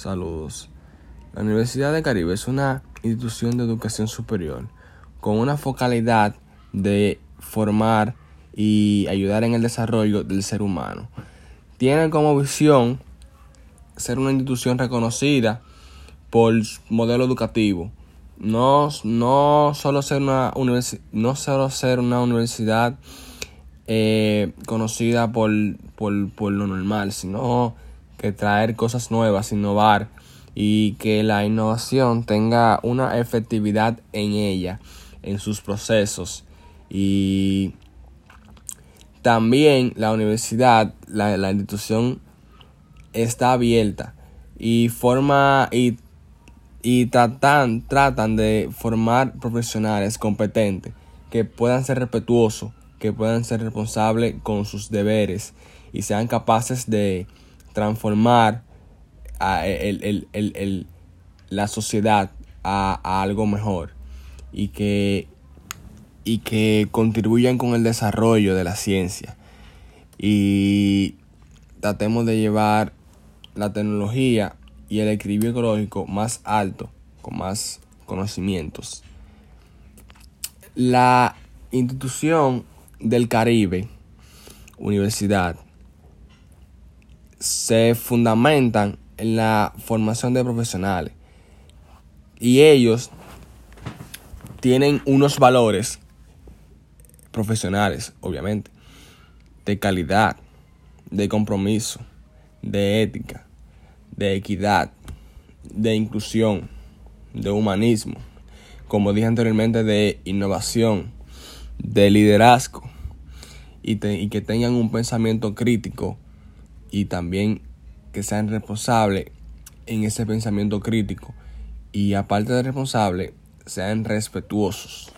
Saludos. La Universidad de Caribe es una institución de educación superior con una focalidad de formar y ayudar en el desarrollo del ser humano. Tiene como visión ser una institución reconocida por modelo educativo. No, no solo ser una no solo ser una universidad eh, conocida por, por, por lo normal, sino que traer cosas nuevas, innovar y que la innovación tenga una efectividad en ella, en sus procesos. Y también la universidad, la, institución está abierta y forma y, y tratan, tratan de formar profesionales competentes que puedan ser respetuosos que puedan ser responsables con sus deberes y sean capaces de transformar a el, la sociedad a, algo mejor y que, y que contribuyan con el desarrollo de la ciencia y tratemos de llevar la tecnología y el equilibrio ecológico más alto, con más conocimientos. La institución del Caribe, universidad, se fundamentan en la formación de profesionales. Y ellos tienen unos valores profesionales, obviamente, de calidad, de compromiso, de ética, de equidad, de inclusión, de humanismo, como dije anteriormente, de innovación, de liderazgo y, que tengan un pensamiento crítico y también que sean responsables en ese pensamiento crítico y aparte de responsables sean respetuosos.